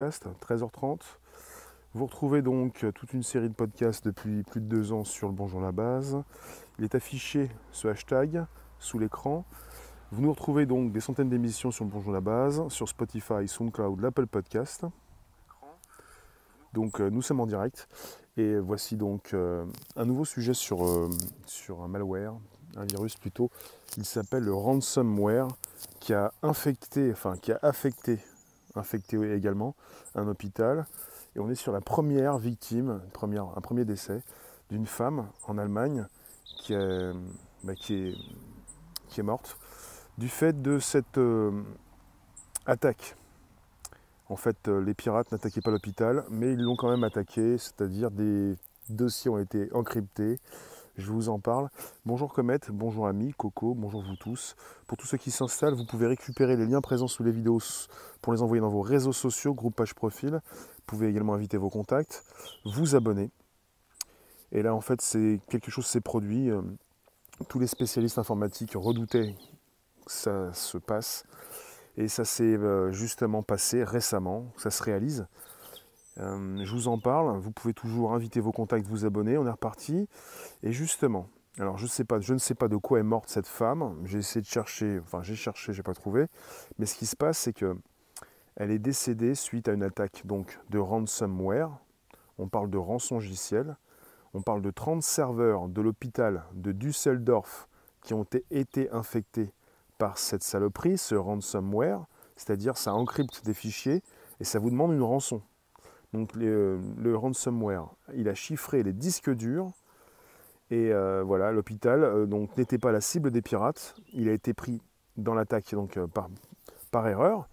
13h30. Vous retrouvez donc toute une série de podcasts depuis plus de deux ans sur le Bonjour la base. Il est affiché ce hashtag sous l'écran. Vous nous retrouvez donc des centaines d'émissions sur le Bonjour la base, sur Spotify, SoundCloud, l'Apple Podcast. Donc euh, nous sommes en direct et voici donc euh, un nouveau sujet sur, euh, sur un malware, un virus plutôt. Il s'appelle le ransomware qui a infecté, enfin qui a affecté infecté également, un hôpital. Et on est sur la première victime, un premier décès d'une femme en Allemagne qui est, bah, morte du fait de cette euh, attaque. En fait, euh, les pirates n'attaquaient pas l'hôpital, mais ils l'ont quand même attaqué, c'est-à-dire des dossiers ont été encryptés, je vous en parle. Bonjour Comet, bonjour amis, Coco, bonjour vous tous. Pour tous ceux qui s'installent, vous pouvez récupérer les liens présents sous les vidéos pour les envoyer dans vos réseaux sociaux, groupe page profil. Vous pouvez également inviter vos contacts, vous abonner. Et là en fait c'est quelque chose s'est produit. Euh, tous les spécialistes informatiques redoutaient que ça se passe. Et ça s'est euh, justement passé récemment, ça se réalise. Euh, je vous en parle, vous pouvez toujours inviter vos contacts, vous abonner, on est reparti. Et justement, alors je, sais pas, je ne sais pas de quoi est morte cette femme, j'ai essayé de chercher, enfin j'ai cherché, j'ai pas trouvé, mais ce qui se passe c'est que elle est décédée suite à une attaque donc de ransomware, on parle de rançongiciel, on parle de 30 serveurs de l'hôpital de Düsseldorf qui ont été infectés par cette saloperie, ce ransomware, c'est-à-dire ça encrypte des fichiers et ça vous demande une rançon. Donc euh, le ransomware, il a chiffré les disques durs. Et euh, voilà, l'hôpital euh, n'était pas la cible des pirates. Il a été pris dans l'attaque par, par, erreur.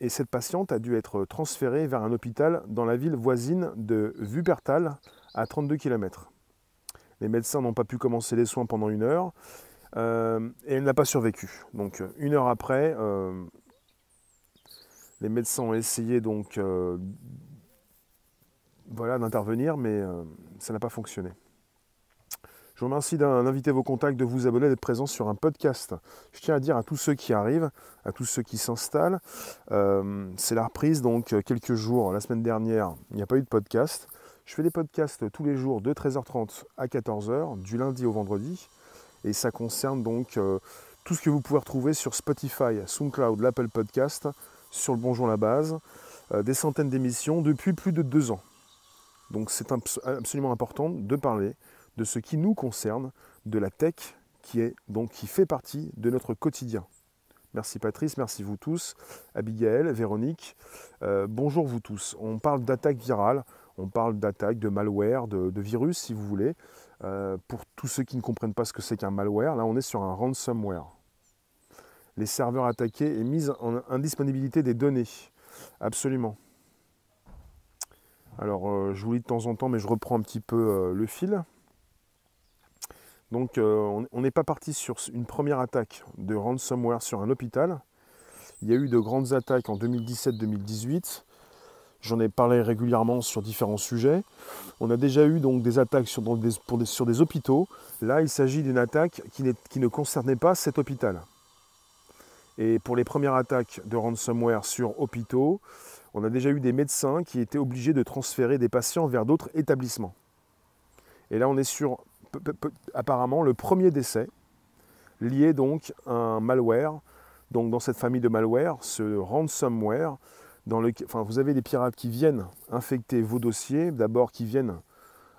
et cette patiente a dû être transférée vers un hôpital dans la ville voisine de Wuppertal, à 32 km. Les médecins n'ont pas pu commencer les soins pendant une heure. et elle n'a pas survécu. Donc une heure après, les médecins ont essayé donc euh, voilà, d'intervenir, mais euh, ça n'a pas fonctionné. Je vous remercie d'inviter vos contacts, de vous abonner, d'être présents sur un podcast. Je tiens à dire à tous ceux qui arrivent, à tous ceux qui s'installent, euh, c'est la reprise, donc quelques jours, la semaine dernière, il n'y a pas eu de podcast. Je fais des podcasts tous les jours de 13h30 à 14h, du lundi au vendredi, et ça concerne donc tout ce que vous pouvez retrouver sur Spotify, SoundCloud, l'Apple Podcast, sur le Bonjour la base, euh, des centaines d'émissions depuis plus de deux ans. Donc c'est absolument important de parler de ce qui nous concerne, de la tech qui, est, donc, qui fait partie de notre quotidien. Merci Patrice, merci vous tous, Abigail, Véronique. Euh, bonjour vous tous. On parle d'attaque virale, on parle d'attaque, de malware, de, virus si vous voulez. Euh, pour tous ceux qui ne comprennent pas ce que c'est qu'un malware, là on est sur un ransomware les serveurs attaqués et mise en indisponibilité des données. Absolument. Alors, euh, je vous lis de temps en temps, mais je reprends un petit peu euh, le fil. Donc, euh, on n'est pas parti sur une première attaque de ransomware sur un hôpital. Il y a eu de grandes attaques en 2017-2018. J'en ai parlé régulièrement sur différents sujets. On a déjà eu des attaques sur, des, hôpitaux. Là, il s'agit d'une attaque qui ne concernait pas cet hôpital. Et pour les premières attaques de ransomware sur hôpitaux, on a déjà eu des médecins qui étaient obligés de transférer des patients vers d'autres établissements. Et là, on est sur apparemment le premier décès lié donc à un malware. Donc dans cette famille de malware, ce ransomware, dans le, enfin, vous avez des pirates qui viennent infecter vos dossiers, d'abord qui viennent.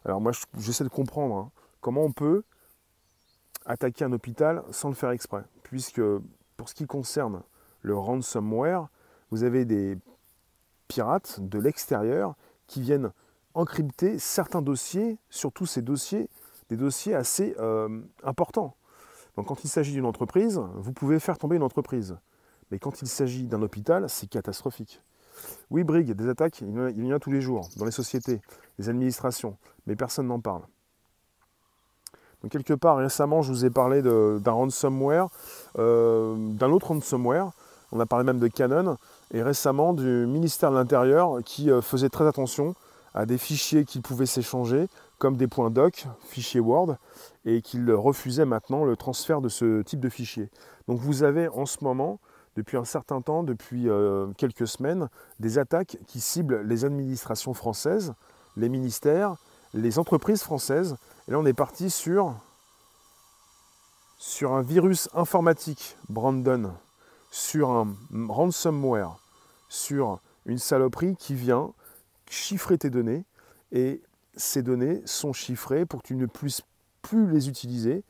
Alors moi, j'essaie de comprendre hein, comment on peut attaquer un hôpital sans le faire exprès, puisque pour ce qui concerne le ransomware, vous avez des pirates de l'extérieur qui viennent encrypter certains dossiers, surtout ces dossiers, des dossiers assez euh, importants. Donc quand il s'agit d'une entreprise, vous pouvez faire tomber une entreprise. Mais quand il s'agit d'un hôpital, c'est catastrophique. Oui, Brig, des attaques, il y, en a, tous les jours, dans les sociétés, les administrations, mais personne n'en parle quelque part, récemment, je vous ai parlé d'un ransomware, euh, d'un autre ransomware. On a parlé même de Canon. Et récemment, du ministère de l'Intérieur qui euh, faisait très attention à des fichiers qui pouvaient s'échanger, comme des points doc, fichiers Word, et qu'il refusait maintenant le transfert de ce type de fichiers. Donc vous avez en ce moment depuis un certain temps, depuis euh, quelques semaines, des attaques qui ciblent les administrations françaises, les ministères, les entreprises françaises. Et là, on est parti sur, un virus informatique, Brandon, sur un ransomware, sur une saloperie qui vient chiffrer tes données. Et ces données sont chiffrées pour que tu ne puisses plus les utiliser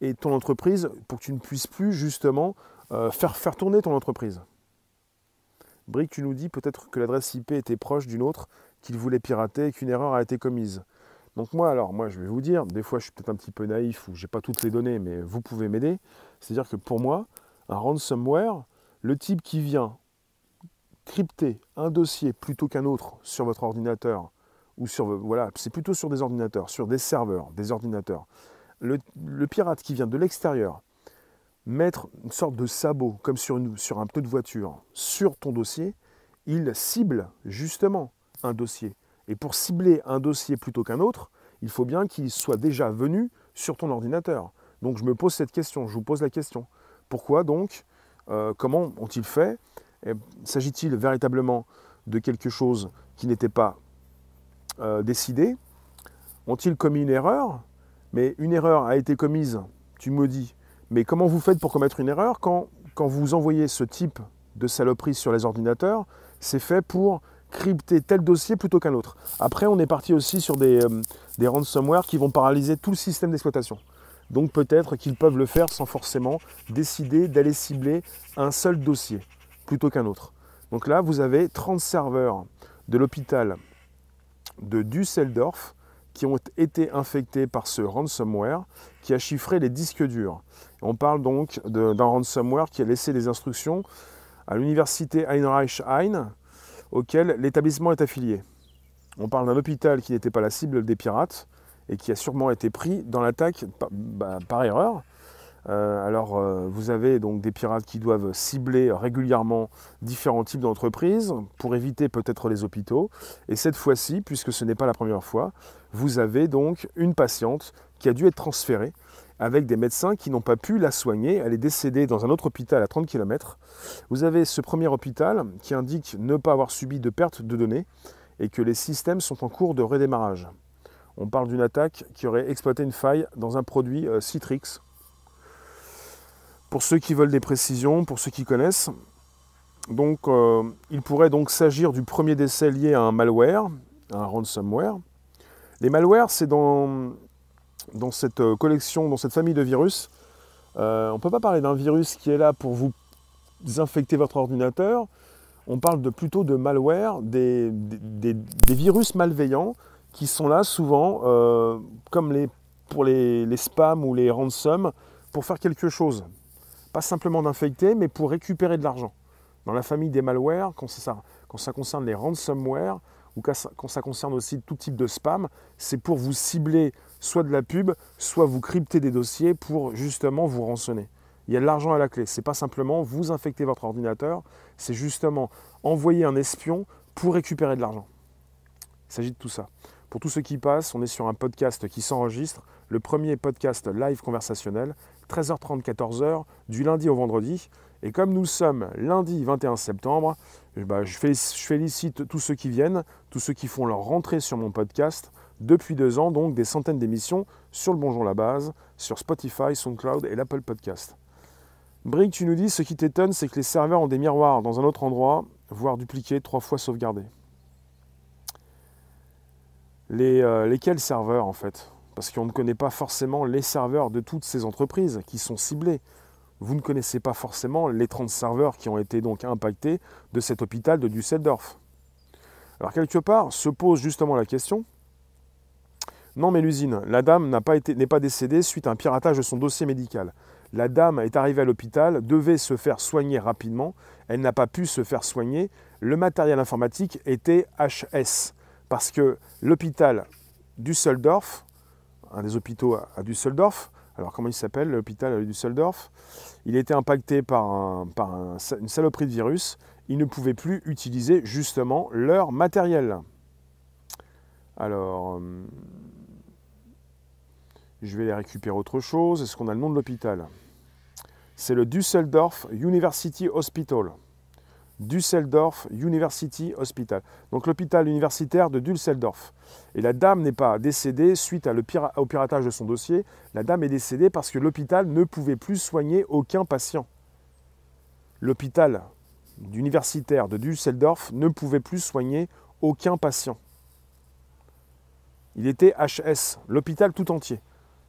et ton entreprise pour que tu ne puisses plus justement euh, faire, faire tourner ton entreprise. Brick, tu nous dis peut-être que l'adresse IP était proche d'une autre qu'il voulait pirater et qu'une erreur a été commise. Donc moi, alors moi, je vais vous dire, des fois, je suis peut-être un petit peu naïf ou j'ai pas toutes les données, mais vous pouvez m'aider. C'est-à-dire que pour moi, un ransomware, le type qui vient crypter un dossier plutôt qu'un autre sur votre ordinateur ou sur voilà, c'est plutôt sur des ordinateurs, sur des serveurs, des ordinateurs. Le, pirate qui vient de l'extérieur mettre une sorte de sabot comme sur, une, sur un peu de voiture sur ton dossier, il cible justement un dossier. Et pour cibler un dossier plutôt qu'un autre, il faut bien qu'il soit déjà venu sur ton ordinateur. Donc je me pose cette question, je vous pose la question. Pourquoi donc euh, Comment ont-ils fait? S'agit-il véritablement de quelque chose qui n'était pas euh, décidé? Ont-ils commis une erreur? Mais une erreur a été commise, tu me dis. Mais comment vous faites pour commettre une erreur quand, quand vous envoyez ce type de saloperie sur les ordinateurs? C'est fait pour crypter tel dossier plutôt qu'un autre. Après, on est parti aussi sur des, euh, des ransomware qui vont paralyser tout le système d'exploitation. Donc peut-être qu'ils peuvent le faire sans forcément décider d'aller cibler un seul dossier plutôt qu'un autre. Donc là, vous avez 30 serveurs de l'hôpital de Düsseldorf qui ont été infectés par ce ransomware qui a chiffré les disques durs. On parle donc d'un ransomware qui a laissé des instructions à l'université Heinrich-Heine auquel l'établissement est affilié. On parle d'un hôpital qui n'était pas la cible des pirates et qui a sûrement été pris dans l'attaque par, bah, erreur. Euh, alors, euh, vous avez donc des pirates qui doivent cibler régulièrement différents types d'entreprises pour éviter peut-être les hôpitaux. Et cette fois-ci, puisque ce n'est pas la première fois, vous avez donc une patiente qui a dû être transférée avec des médecins qui n'ont pas pu la soigner. Elle est décédée dans un autre hôpital à 30 km. Vous avez ce premier hôpital qui indique ne pas avoir subi de perte de données et que les systèmes sont en cours de redémarrage. On parle d'une attaque qui aurait exploité une faille dans un produit euh, Citrix. Pour ceux qui veulent des précisions, pour ceux qui connaissent, donc, euh, il pourrait donc s'agir du premier décès lié à un malware, un ransomware. Les malwares, c'est dans, dans cette euh, collection, dans cette famille de virus. on ne peut pas parler d'un virus qui est là pour vous infecter votre ordinateur. On parle de, plutôt de malware, des, virus malveillants qui sont là souvent, euh, comme les, pour les, spams ou les ransoms, pour faire quelque chose. Pas simplement d'infecter, mais pour récupérer de l'argent. Dans la famille des malwares, quand ça concerne les ransomware, ou quand ça concerne aussi tout type de spam, c'est pour vous cibler soit de la pub, soit vous crypter des dossiers pour justement vous rançonner. Il y a de l'argent à la clé. Ce n'est pas simplement vous infecter votre ordinateur, c'est justement envoyer un espion pour récupérer de l'argent. Il s'agit de tout ça. Pour tous ceux qui passent, on est sur un podcast qui s'enregistre, le premier podcast live conversationnel, 13h30, 14h, du lundi au vendredi. Et comme nous sommes lundi 21 septembre, eh ben, je, félicite tous ceux qui viennent, tous ceux qui font leur rentrée sur mon podcast. Depuis deux ans, donc des centaines d'émissions sur le Bonjour la Base, sur Spotify, SoundCloud et l'Apple Podcast. Brick, tu nous dis, ce qui t'étonne, c'est que les serveurs ont des miroirs dans un autre endroit, voire dupliqués, trois fois sauvegardés. Les, euh, lesquels serveurs en fait? Parce qu'on ne connaît pas forcément les serveurs de toutes ces entreprises qui sont ciblées. Vous ne connaissez pas forcément les 30 serveurs qui ont été donc impactés de cet hôpital de Düsseldorf. Alors quelque part se pose justement la question, non mais l'usine, la dame n'est pas, décédée suite à un piratage de son dossier médical. La dame est arrivée à l'hôpital, devait se faire soigner rapidement. Elle n'a pas pu se faire soigner. Le matériel informatique était HS. Parce que l'hôpital Düsseldorf, un des hôpitaux à Düsseldorf, alors comment il s'appelle l'hôpital Düsseldorf Il était impacté par, une saloperie de virus. Ils ne pouvaient plus utiliser justement leur matériel. Alors, euh, je vais les récupérer autre chose. Est-ce qu'on a le nom de l'hôpital? C'est le Düsseldorf University Hospital. Düsseldorf University Hospital. Donc l'hôpital universitaire de Düsseldorf. Et la dame n'est pas décédée suite au piratage de son dossier. La dame est décédée parce que l'hôpital ne pouvait plus soigner aucun patient. L'hôpital universitaire de Düsseldorf ne pouvait plus soigner aucun patient. Il était HS, l'hôpital tout entier.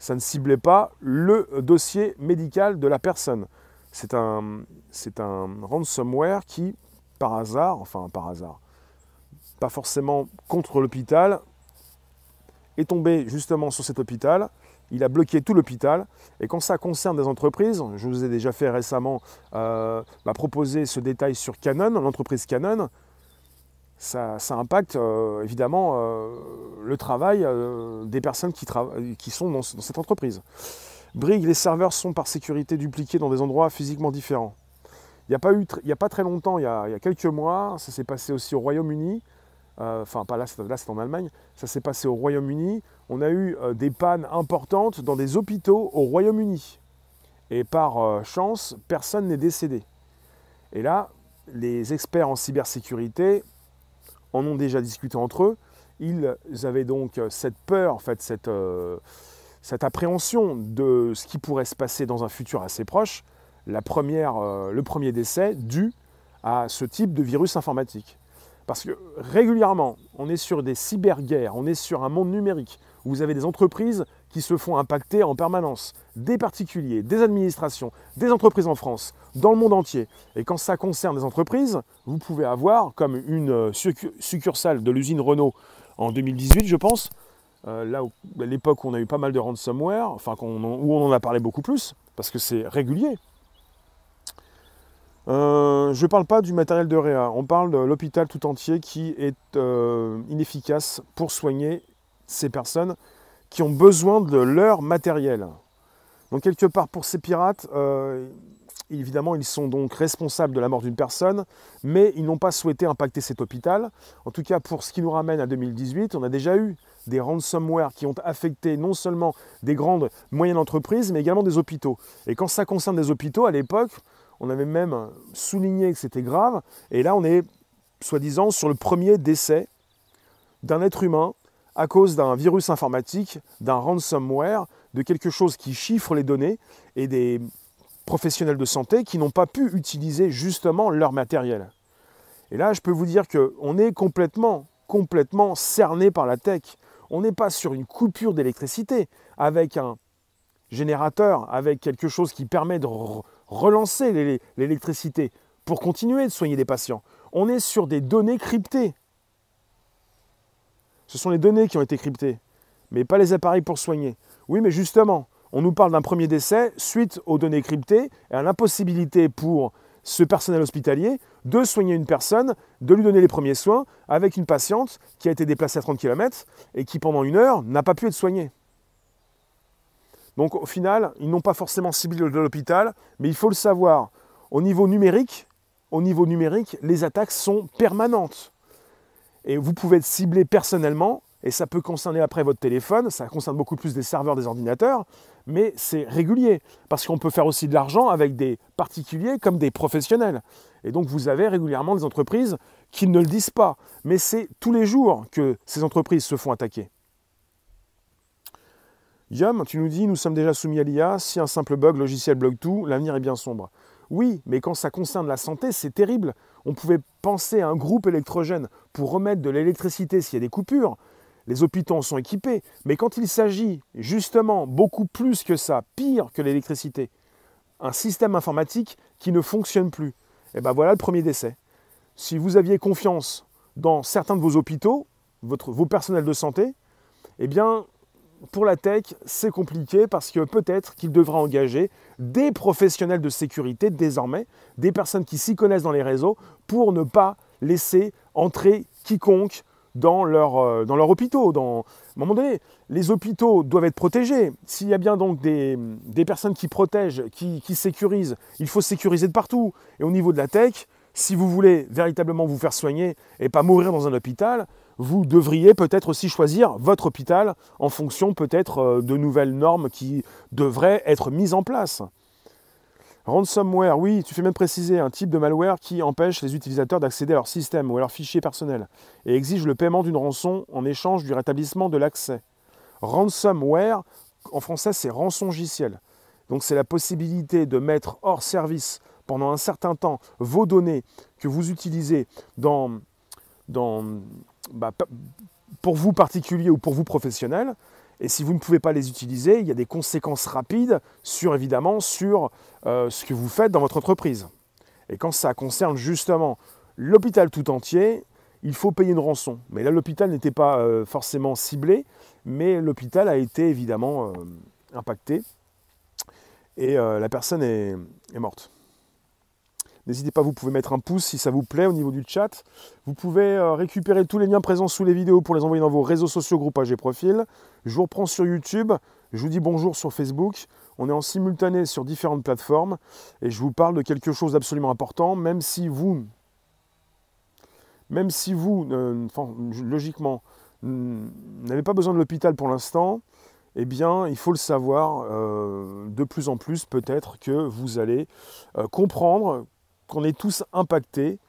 Ça ne ciblait pas le dossier médical de la personne. C'est un, c'est un ransomware qui, par hasard, enfin par hasard, pas forcément contre l'hôpital, est tombé justement sur cet hôpital. Il a bloqué tout l'hôpital. Et quand ça concerne des entreprises, je vous ai déjà fait récemment euh, bah, proposer ce détail sur Canon, l'entreprise Canon, ça, impacte euh, évidemment euh, le travail des personnes qui, qui sont dans, cette entreprise. Brig, les serveurs sont par sécurité dupliqués dans des endroits physiquement différents. Il n'y a, pas il a pas très longtemps, il y a, quelques mois, ça s'est passé aussi au Royaume-Uni, euh, enfin pas là, là c'est en Allemagne, ça s'est passé au Royaume-Uni, on a eu euh, des pannes importantes dans des hôpitaux au Royaume-Uni. Et par euh, chance, personne n'est décédé. Et là, les experts en cybersécurité en ont déjà discuté entre eux. Ils avaient donc cette peur, fait, cette, appréhension de ce qui pourrait se passer dans un futur assez proche euh, le premier décès dû à ce type de virus informatique. Parce que régulièrement, on est sur des cyberguerres, on est sur un monde numérique où vous avez des entreprises qui se font impacter en permanence, des particuliers, des administrations, des entreprises en France, dans le monde entier. Et quand ça concerne des entreprises, vous pouvez avoir, comme une euh, succursale de l'usine Renault en 2018, je pense, euh, là à l'époque où on a eu pas mal de ransomware, enfin où on en a parlé beaucoup plus, parce que c'est régulier, euh, je ne parle pas du matériel de Réa, on parle de l'hôpital tout entier qui est inefficace pour soigner ces personnes qui ont besoin de leur matériel. Donc quelque part pour ces pirates, euh, évidemment ils sont donc responsables de la mort d'une personne, mais ils n'ont pas souhaité impacter cet hôpital. En tout cas pour ce qui nous ramène à 2018, on a déjà eu des ransomware qui ont affecté non seulement des grandes, moyennes entreprises, mais également des hôpitaux. Et quand ça concerne des hôpitaux, à l'époque, on avait même souligné que c'était grave. Et là, on est, soi-disant, sur le premier décès d'un être humain à cause d'un virus informatique, d'un ransomware, de quelque chose qui chiffre les données et des professionnels de santé qui n'ont pas pu utiliser justement leur matériel. Et là, je peux vous dire qu'on est complètement, complètement cerné par la tech. On n'est pas sur une coupure d'électricité avec un générateur, avec quelque chose qui permet de relancer l'électricité pour continuer de soigner des patients. On est sur des données cryptées. Ce sont les données qui ont été cryptées, mais pas les appareils pour soigner. Oui, mais justement, on nous parle d'un premier décès suite aux données cryptées et à l'impossibilité pour ce personnel hospitalier de soigner une personne, de lui donner les premiers soins avec une patiente qui a été déplacée à 30 km et qui pendant une heure n'a pas pu être soignée. Donc au final, ils n'ont pas forcément ciblé l'hôpital, mais il faut le savoir. Au niveau numérique, au niveau numérique, les attaques sont permanentes. Et vous pouvez être ciblé personnellement, et ça peut concerner après votre téléphone, ça concerne beaucoup plus des serveurs des ordinateurs, mais c'est régulier, parce qu'on peut faire aussi de l'argent avec des particuliers comme des professionnels. Et donc vous avez régulièrement des entreprises qui ne le disent pas, mais c'est tous les jours que ces entreprises se font attaquer. Yum, tu nous dis, nous sommes déjà soumis à l'IA, si un simple bug logiciel bloque tout, l'avenir est bien sombre. Oui, mais quand ça concerne la santé, c'est terrible. On pouvait penser à un groupe électrogène pour remettre de l'électricité s'il y a des coupures. Les hôpitaux en sont équipés. Mais quand il s'agit justement beaucoup plus que ça, pire que l'électricité, un système informatique qui ne fonctionne plus, et eh bien voilà le premier décès. Si vous aviez confiance dans certains de vos hôpitaux, vos personnels de santé, eh bien pour la tech, c'est compliqué parce que peut-être qu'il devra engager des professionnels de sécurité désormais, des personnes qui s'y connaissent dans les réseaux, pour ne pas laisser entrer quiconque dans leur, euh, dans hôpitaux. À un moment donné, les hôpitaux doivent être protégés. S'il y a bien donc des, personnes qui protègent, qui sécurisent, il faut sécuriser de partout. Et au niveau de la tech, si vous voulez véritablement vous faire soigner et pas mourir dans un hôpital, vous devriez peut-être aussi choisir votre hôpital en fonction peut-être euh, de nouvelles normes qui devraient être mises en place. Ransomware, oui, tu fais même préciser un type de malware qui empêche les utilisateurs d'accéder à leur système ou à leurs fichiers personnels et exige le paiement d'une rançon en échange du rétablissement de l'accès. Ransomware, en français, c'est rançongiciel. Donc c'est la possibilité de mettre hors service pendant un certain temps vos données que vous utilisez dans, dans, bah, pour vous particulier ou pour vous professionnel, et si vous ne pouvez pas les utiliser, il y a des conséquences rapides sur évidemment sur euh, ce que vous faites dans votre entreprise. Et quand ça concerne justement l'hôpital tout entier, il faut payer une rançon. Mais là, l'hôpital n'était pas euh, forcément ciblé, mais l'hôpital a été évidemment euh, impacté et la personne est morte. N'hésitez pas, vous pouvez mettre un pouce si ça vous plaît au niveau du chat. Vous pouvez euh, récupérer tous les liens présents sous les vidéos pour les envoyer dans vos réseaux sociaux, groupages et profils. Je vous reprends sur YouTube. Je vous dis bonjour sur Facebook. On est en simultané sur différentes plateformes et je vous parle de quelque chose d'absolument important, même si vous, même si vous, logiquement, n'avez pas besoin de l'hôpital pour l'instant, eh bien, il faut le savoir euh, de plus en plus peut-être que vous allez euh, comprendre qu'on est tous impactés,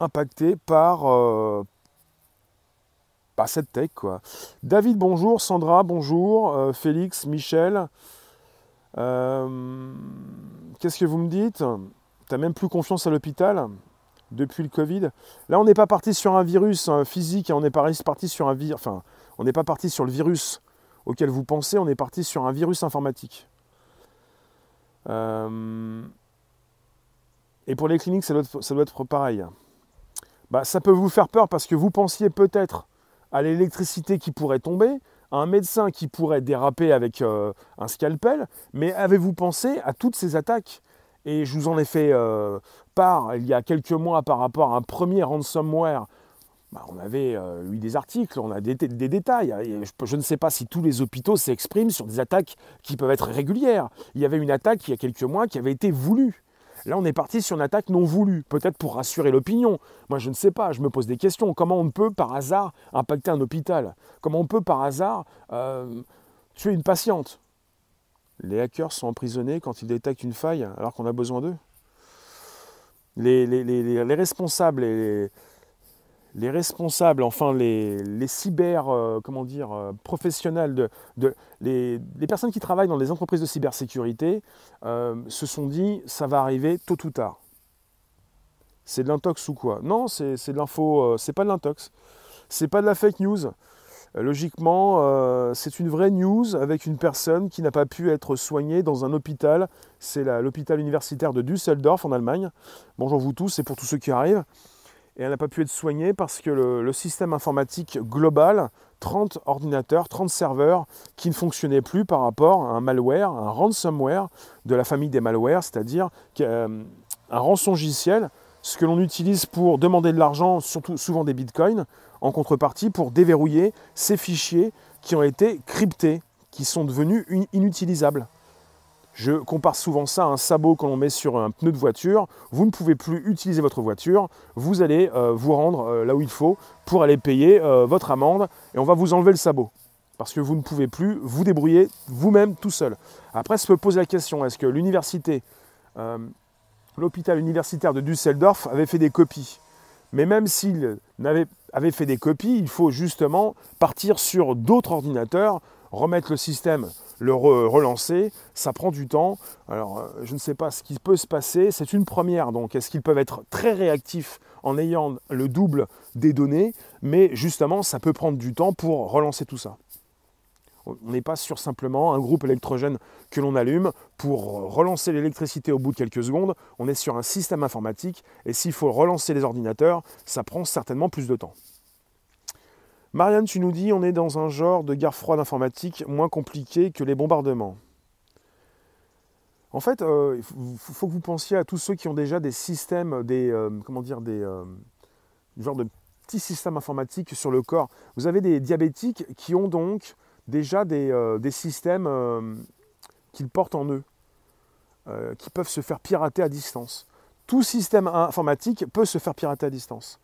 impactés par, euh, cette tech. Quoi. David, bonjour. Sandra, bonjour. Euh, Félix, Michel. Euh, qu'est-ce que vous me dites? Tu n'as même plus confiance à l'hôpital? Depuis le Covid? Là, on n'est pas parti sur un virus hein, physique, on n'est pas parti sur un virus. Enfin, on n'est pas parti sur le virus auquel vous pensez, on est parti sur un virus informatique. Et pour les cliniques, ça doit être, pareil. Bah, ça peut vous faire peur parce que vous pensiez peut-être à l'électricité qui pourrait tomber, à un médecin qui pourrait déraper avec euh, un scalpel, mais avez-vous pensé à toutes ces attaques? Et je vous en ai fait euh, part il y a quelques mois par rapport à un premier ransomware. Bah, on avait euh, eu des articles, on a des, détails. Je, je, ne sais pas si tous les hôpitaux s'expriment sur des attaques qui peuvent être régulières. Il y avait une attaque il y a quelques mois qui avait été voulue. Là, on est parti sur une attaque non voulue, peut-être pour rassurer l'opinion. Moi, je ne sais pas, je me pose des questions. Comment on peut, par hasard, impacter un hôpital? Comment on peut, par hasard, euh, tuer une patiente? Les hackers sont emprisonnés quand ils détectent une faille alors qu'on a besoin d'eux? Les, les, responsables et les responsables, enfin les, cyber, euh, comment dire, euh, professionnels, les, personnes qui travaillent dans les entreprises de cybersécurité euh, se sont dit ça va arriver tôt ou tard. C'est de l'intox ou quoi? Non, c'est de l'info, c'est pas de l'intox. C'est pas de la fake news. Logiquement, c'est une vraie news avec une personne qui n'a pas pu être soignée dans un hôpital. C'est l'hôpital universitaire de Düsseldorf en Allemagne. Bonjour vous tous, c'est pour tous ceux qui arrivent et elle n'a pas pu être soignée parce que le, système informatique global, 30 ordinateurs, 30 serveurs qui ne fonctionnaient plus par rapport à un malware, un ransomware de la famille des malwares, c'est-à-dire euh, un rançongiciel, ce que l'on utilise pour demander de l'argent, surtout souvent des bitcoins, en contrepartie pour déverrouiller ces fichiers qui ont été cryptés, qui sont devenus inutilisables. Je compare souvent ça à un sabot que l'on met sur un pneu de voiture. Vous ne pouvez plus utiliser votre voiture. Vous allez euh, vous rendre euh, là où il faut pour aller payer euh, votre amende et on va vous enlever le sabot. Parce que vous ne pouvez plus vous débrouiller vous-même tout seul. Après, se peut poser la question, est-ce que l'université, l'hôpital universitaire de Düsseldorf avait fait des copies? Mais même s'il avait fait des copies, il faut justement partir sur d'autres ordinateurs, remettre le système le relancer, ça prend du temps. Alors, euh, je ne sais pas ce qui peut se passer. C'est une première, donc est-ce qu'ils peuvent être très réactifs en ayant le double des données? Mais justement, ça peut prendre du temps pour relancer tout ça. On n'est pas sur simplement un groupe électrogène que l'on allume pour relancer l'électricité au bout de quelques secondes. On est sur un système informatique et s'il faut relancer les ordinateurs, ça prend certainement plus de temps. Marianne, tu nous dis, on est dans un genre de guerre froide informatique moins compliqué que les bombardements. En fait, euh, il faut, que vous pensiez à tous ceux qui ont déjà des systèmes, des, euh, comment dire, des euh, genre de petits systèmes informatiques sur le corps. Vous avez des diabétiques qui ont donc déjà des, des systèmes qu'ils portent en eux, qui peuvent se faire pirater à distance. Tout système informatique peut se faire pirater à distance.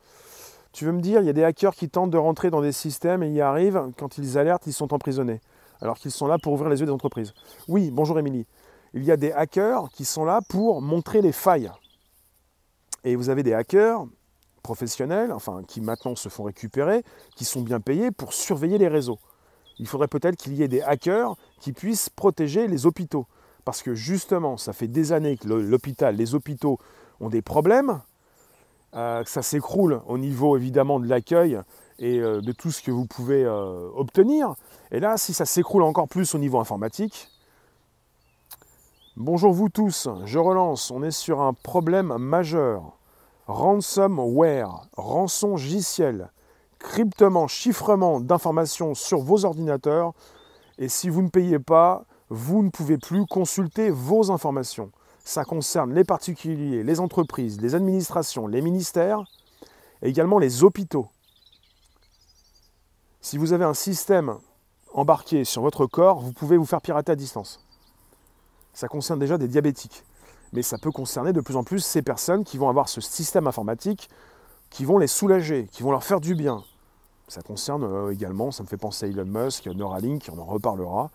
Tu veux me dire, il y a des hackers qui tentent de rentrer dans des systèmes et y arrivent, quand ils alertent, ils sont emprisonnés, alors qu'ils sont là pour ouvrir les yeux des entreprises. Oui, bonjour Émilie. il y a des hackers qui sont là pour montrer les failles. Et vous avez des hackers professionnels, enfin qui maintenant se font récupérer, qui sont bien payés pour surveiller les réseaux. Il faudrait peut-être qu'il y ait des hackers qui puissent protéger les hôpitaux. Parce que justement, ça fait des années que l'hôpital, les hôpitaux ont des problèmes, euh, que ça s'écroule au niveau évidemment de l'accueil et euh, de tout ce que vous pouvez euh, obtenir. Et là, si ça s'écroule encore plus au niveau informatique, bonjour vous tous, je relance, on est sur un problème majeur. Ransomware, rançon logiciel, cryptement, chiffrement d'informations sur vos ordinateurs. Et si vous ne payez pas, vous ne pouvez plus consulter vos informations. Ça concerne les particuliers, les entreprises, les administrations, les ministères et également les hôpitaux. Si vous avez un système embarqué sur votre corps, vous pouvez vous faire pirater à distance. Ça concerne déjà des diabétiques. Mais ça peut concerner de plus en plus ces personnes qui vont avoir ce système informatique, qui vont les soulager, qui vont leur faire du bien. Ça concerne euh, également, ça me fait penser à Elon Musk, Neuralink, on en reparlera.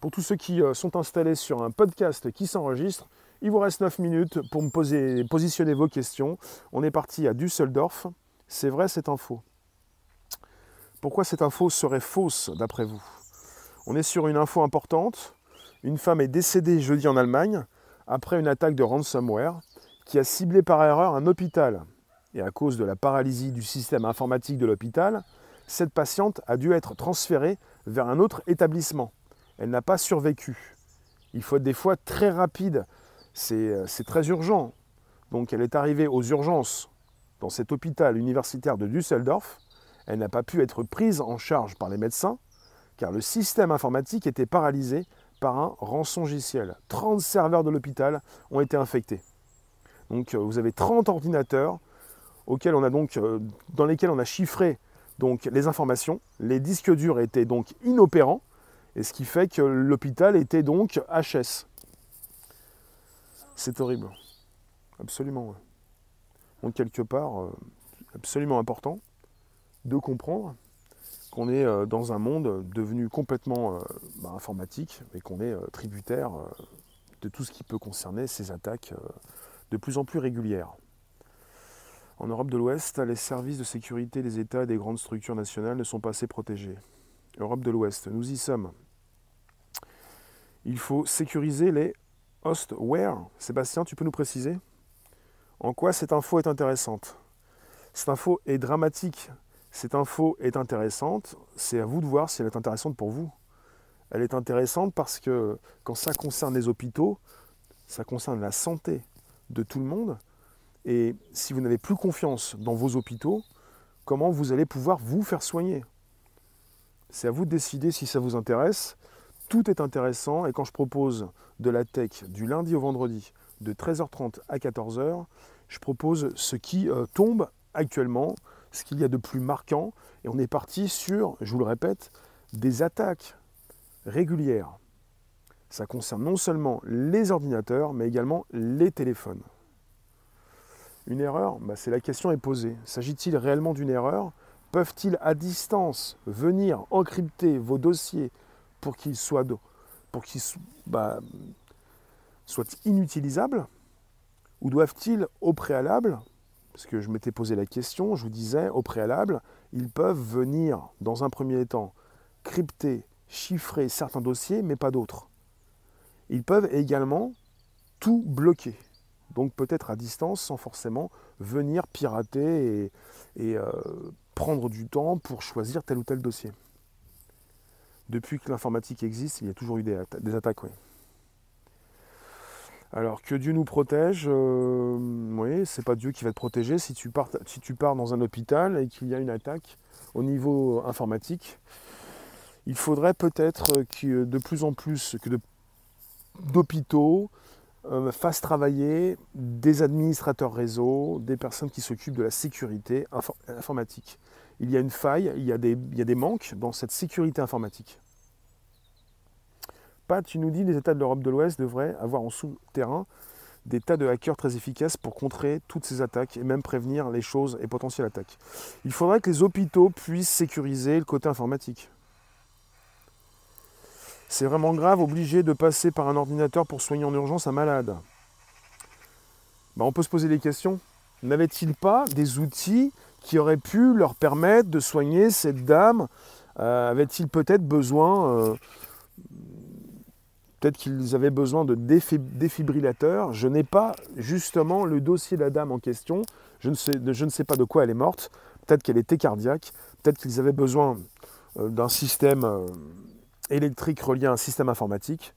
Pour tous ceux qui euh, sont installés sur un podcast qui s'enregistre, il vous reste 9 minutes pour me poser, positionner vos questions. On est parti à Düsseldorf. C'est vrai cette info? Pourquoi cette info serait fausse d'après vous? On est sur une info importante. Une femme est décédée jeudi en Allemagne après une attaque de ransomware qui a ciblé par erreur un hôpital. Et à cause de la paralysie du système informatique de l'hôpital, cette patiente a dû être transférée vers un autre établissement. Elle n'a pas survécu. Il faut être des fois très rapide. C'est très urgent. Donc elle est arrivée aux urgences dans cet hôpital universitaire de Düsseldorf elle n'a pas pu être prise en charge par les médecins car le système informatique était paralysé par un rançongiciel. 30 serveurs de l'hôpital ont été infectés. Donc euh, vous avez 30 ordinateurs auxquels on a donc, euh, dans lesquels on a chiffré les informations. Les disques durs étaient donc inopérants, et ce qui fait que l'hôpital était donc HS. C'est horrible. Absolument. Donc quelque part, euh, absolument important de comprendre qu'on est euh, dans un monde devenu complètement euh, bah, informatique et qu'on est tributaire de tout ce qui peut concerner ces attaques de plus en plus régulières. En Europe de l'Ouest, les services de sécurité des États et des grandes structures nationales ne sont pas assez protégés. Europe de l'Ouest, nous y sommes. Il faut sécuriser les hostware. Sébastien, tu peux nous préciser En quoi cette info est intéressante? Cette info est dramatique cette info est intéressante, c'est à vous de voir si elle est intéressante pour vous. Elle est intéressante parce que quand ça concerne les hôpitaux, ça concerne la santé de tout le monde. Et si vous n'avez plus confiance dans vos hôpitaux, comment vous allez pouvoir vous faire soigner? C'est à vous de décider si ça vous intéresse. Tout est intéressant et quand je propose de la tech du lundi au vendredi de 13h30 à 14h, je propose ce qui euh, tombe actuellement ce qu'il y a de plus marquant. Et on est parti sur, je vous le répète, des attaques régulières. Ça concerne non seulement les ordinateurs, mais également les téléphones. Une erreur? Bah, C'est la question est posée. S'agit-il réellement d'une erreur? Peuvent-ils à distance venir encrypter vos dossiers pour qu'ils soient, pour bah, Ou doivent-ils au préalable parce que je m'étais posé la question, je vous disais au préalable, ils peuvent venir dans un premier temps crypter, chiffrer certains dossiers, mais pas d'autres. Ils peuvent également tout bloquer. Donc peut-être à distance sans forcément venir pirater et, euh, prendre du temps pour choisir tel ou tel dossier. Depuis que l'informatique existe, il y a toujours eu des, attaques. Alors que Dieu nous protège, euh, oui, c'est pas Dieu qui va te protéger si tu pars, dans un hôpital et qu'il y a une attaque au niveau informatique. Il faudrait peut-être que de plus en plus que d'hôpitaux euh, fassent travailler des administrateurs réseau, des personnes qui s'occupent de la sécurité informatique. Il y a une faille, il y a des manques dans cette sécurité informatique tu nous dis les États de l'Europe de l'Ouest devraient avoir en souterrain des tas de hackers très efficaces pour contrer toutes ces attaques et même prévenir les choses et potentielles attaques. Il faudrait que les hôpitaux puissent sécuriser le côté informatique. C'est vraiment grave, obligé de passer par un ordinateur pour soigner en urgence un malade. Ben, on peut se poser des questions. N'avait-il pas des outils qui auraient pu leur permettre de soigner cette dame euh, Avait-il peut-être besoin, euh, peut-être qu'ils avaient besoin de défibrillateurs? Je n'ai pas justement le dossier de la dame en question. Je ne sais, je ne sais pas de quoi elle est morte. Peut-être qu'elle était cardiaque. Peut-être qu'ils avaient besoin euh, d'un système électrique relié à un système informatique.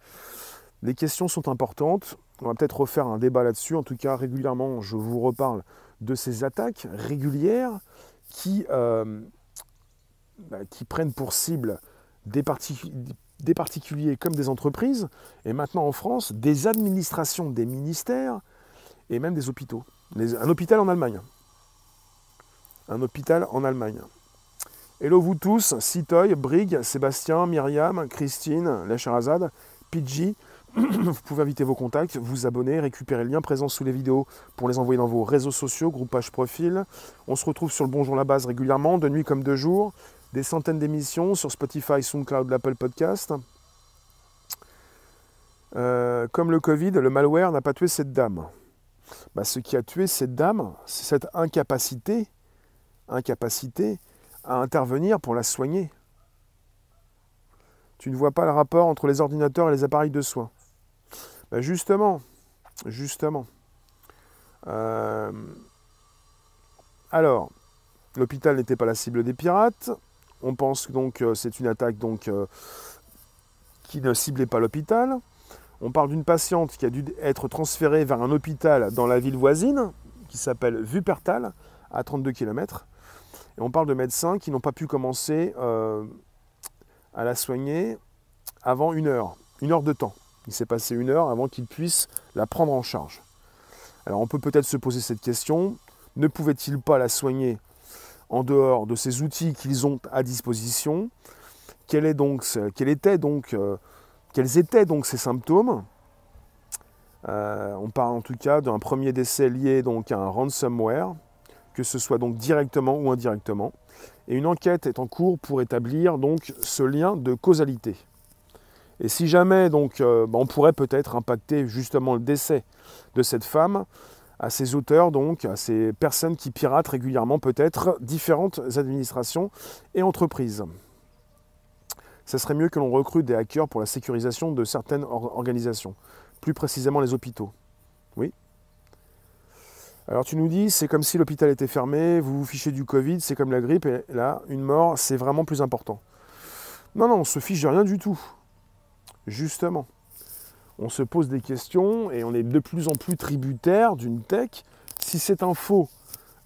Les questions sont importantes. On va peut-être refaire un débat là-dessus. En tout cas, régulièrement, je vous reparle de ces attaques régulières qui, euh, bah, qui prennent pour cible des, des, particuliers comme des entreprises, et maintenant en France, des administrations, des ministères, et même des hôpitaux. un hôpital en Allemagne. Un hôpital en Allemagne. Hello vous tous, Citoy, Brig, Sébastien, Myriam, Christine, Lecherazade, Pidgey, vous pouvez inviter vos contacts, vous abonner, récupérer le lien présent sous les vidéos pour les envoyer dans vos réseaux sociaux, groupage profil. On se retrouve sur le Bonjour la base régulièrement, de nuit comme de jour. Des centaines d'émissions sur Spotify, SoundCloud, l'Apple Podcast. Euh, comme le Covid, le malware n'a pas tué cette dame. Bah, ce qui a tué cette dame, c'est cette incapacité, incapacité à intervenir pour la soigner. Tu ne vois pas le rapport entre les ordinateurs et les appareils de soins. Ben, justement, justement. Euh, alors, l'hôpital n'était pas la cible des pirates. On pense donc que c'est une attaque donc, euh, qui ne ciblait pas l'hôpital. On parle d'une patiente qui a dû être transférée vers un hôpital dans la ville voisine, qui s'appelle Vupertal, à 32 km. Et on parle de médecins qui n'ont pas pu commencer euh, à la soigner avant une heure, une heure de temps. Il s'est passé une heure avant qu'il puisse la prendre en charge. Alors on peut peut-être se poser cette question, ne pouvait-il pas la soigner en dehors de ces outils qu'ils ont à disposition? Quel donc, était donc, euh, Quels étaient donc ces symptômes? Euh, On parle en tout cas d'un premier décès lié à un ransomware, que ce soit donc directement ou indirectement. Et une enquête est en cours pour établir donc ce lien de causalité. Et si jamais donc, euh, bah, on pourrait peut-être impacter justement le décès de cette femme à ces auteurs, donc à ces personnes qui piratent régulièrement peut-être différentes administrations et entreprises. Ce serait mieux que l'on recrute des hackers pour la sécurisation de certaines organisations, plus précisément les hôpitaux. Oui. Alors tu nous dis, c'est comme si l'hôpital était fermé, vous vous fichez du Covid, c'est comme la grippe, et là, une mort, c'est vraiment plus important. Non, non, on se fiche de rien du tout justement. On se pose des questions et on est de plus en plus tributaire d'une tech. Si cette info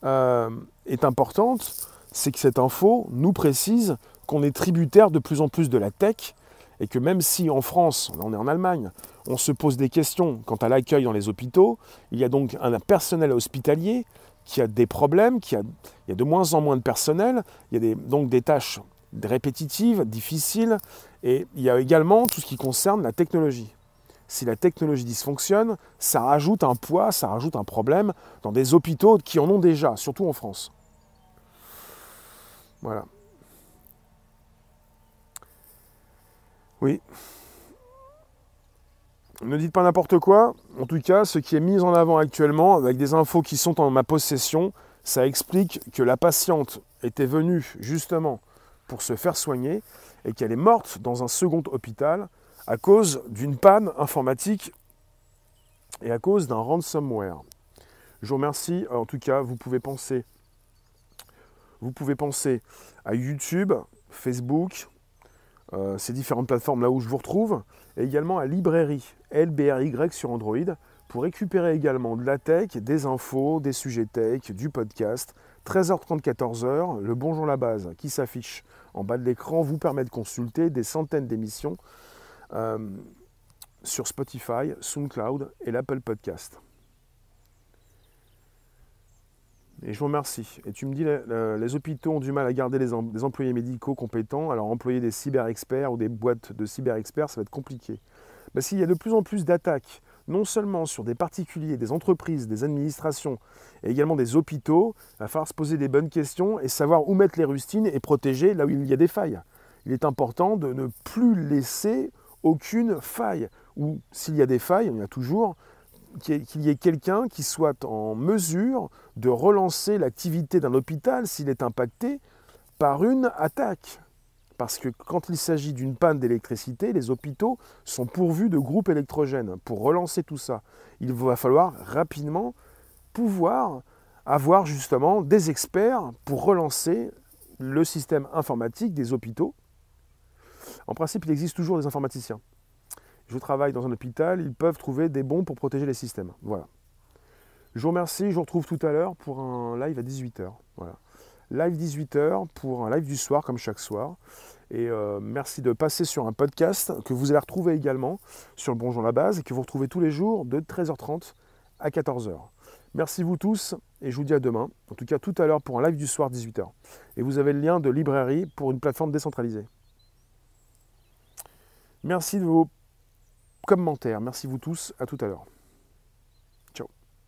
euh, est importante, c'est que cette info nous précise qu'on est tributaire de plus en plus de la tech et que même si en France, on est en Allemagne, on se pose des questions quant à l'accueil dans les hôpitaux, il y a donc un personnel hospitalier qui a des problèmes, qui a, il y a de moins en moins de personnel, il y a donc des tâches répétitives, difficiles, et il y a également tout ce qui concerne la technologie. Si la technologie dysfonctionne, ça rajoute un poids, ça rajoute un problème dans des hôpitaux qui en ont déjà, surtout en France. Voilà. Oui. Ne dites pas n'importe quoi. En tout cas, ce qui est mis en avant actuellement, avec des infos qui sont en ma possession, ça explique que la patiente était venue justement pour se faire soigner et qu'elle est morte dans un second hôpital à cause d'une panne informatique et à cause d'un ransomware. Je vous remercie. En tout cas, vous pouvez penser, vous pouvez penser à YouTube, Facebook, euh, ces différentes plateformes là où je vous retrouve, et également à Librairie, LBRY sur Android, pour récupérer également de la tech, des infos, des sujets tech, du podcast. 13h30, 14h, le Bonjour la base qui s'affiche en bas de l'écran vous permet de consulter des centaines d'émissions euh, sur Spotify, SoundCloud et l'Apple Podcast. Et je vous remercie. Et tu me dis, les, hôpitaux ont du mal à garder des employés médicaux compétents, alors employer des cyber-experts ou des boîtes de cyber-experts, ça va être compliqué. Mais s'il y a de plus en plus d'attaques, non seulement sur des particuliers, des entreprises, des administrations, et également des hôpitaux, il va falloir se poser des bonnes questions et savoir où mettre les rustines et protéger là où il y a des failles. Il est important de ne plus laisser aucune faille. Ou s'il y a des failles, il y a toujours, qu'il y ait quelqu'un qui soit en mesure de relancer l'activité d'un hôpital s'il est impacté par une attaque. Parce que quand il s'agit d'une panne d'électricité, les hôpitaux sont pourvus de groupes électrogènes. Pour relancer tout ça, il va falloir rapidement pouvoir avoir justement des experts pour relancer le système informatique des hôpitaux. En principe, il existe toujours des informaticiens. Je travaille dans un hôpital, ils peuvent trouver des bons pour protéger les systèmes. Voilà. Je vous remercie, je vous retrouve tout à l'heure pour un live à 18h. Voilà. Live 18h pour un live du soir comme chaque soir. Et euh, merci de passer sur un podcast que vous allez retrouver également sur le Bonjour la base et que vous retrouvez tous les jours de 13h30 à 14h. Merci vous tous et je vous dis à demain, en tout cas tout à l'heure pour un live du soir 18h. Et vous avez le lien de librairie pour une plateforme décentralisée. Merci de vos commentaires, merci vous tous, à tout à l'heure.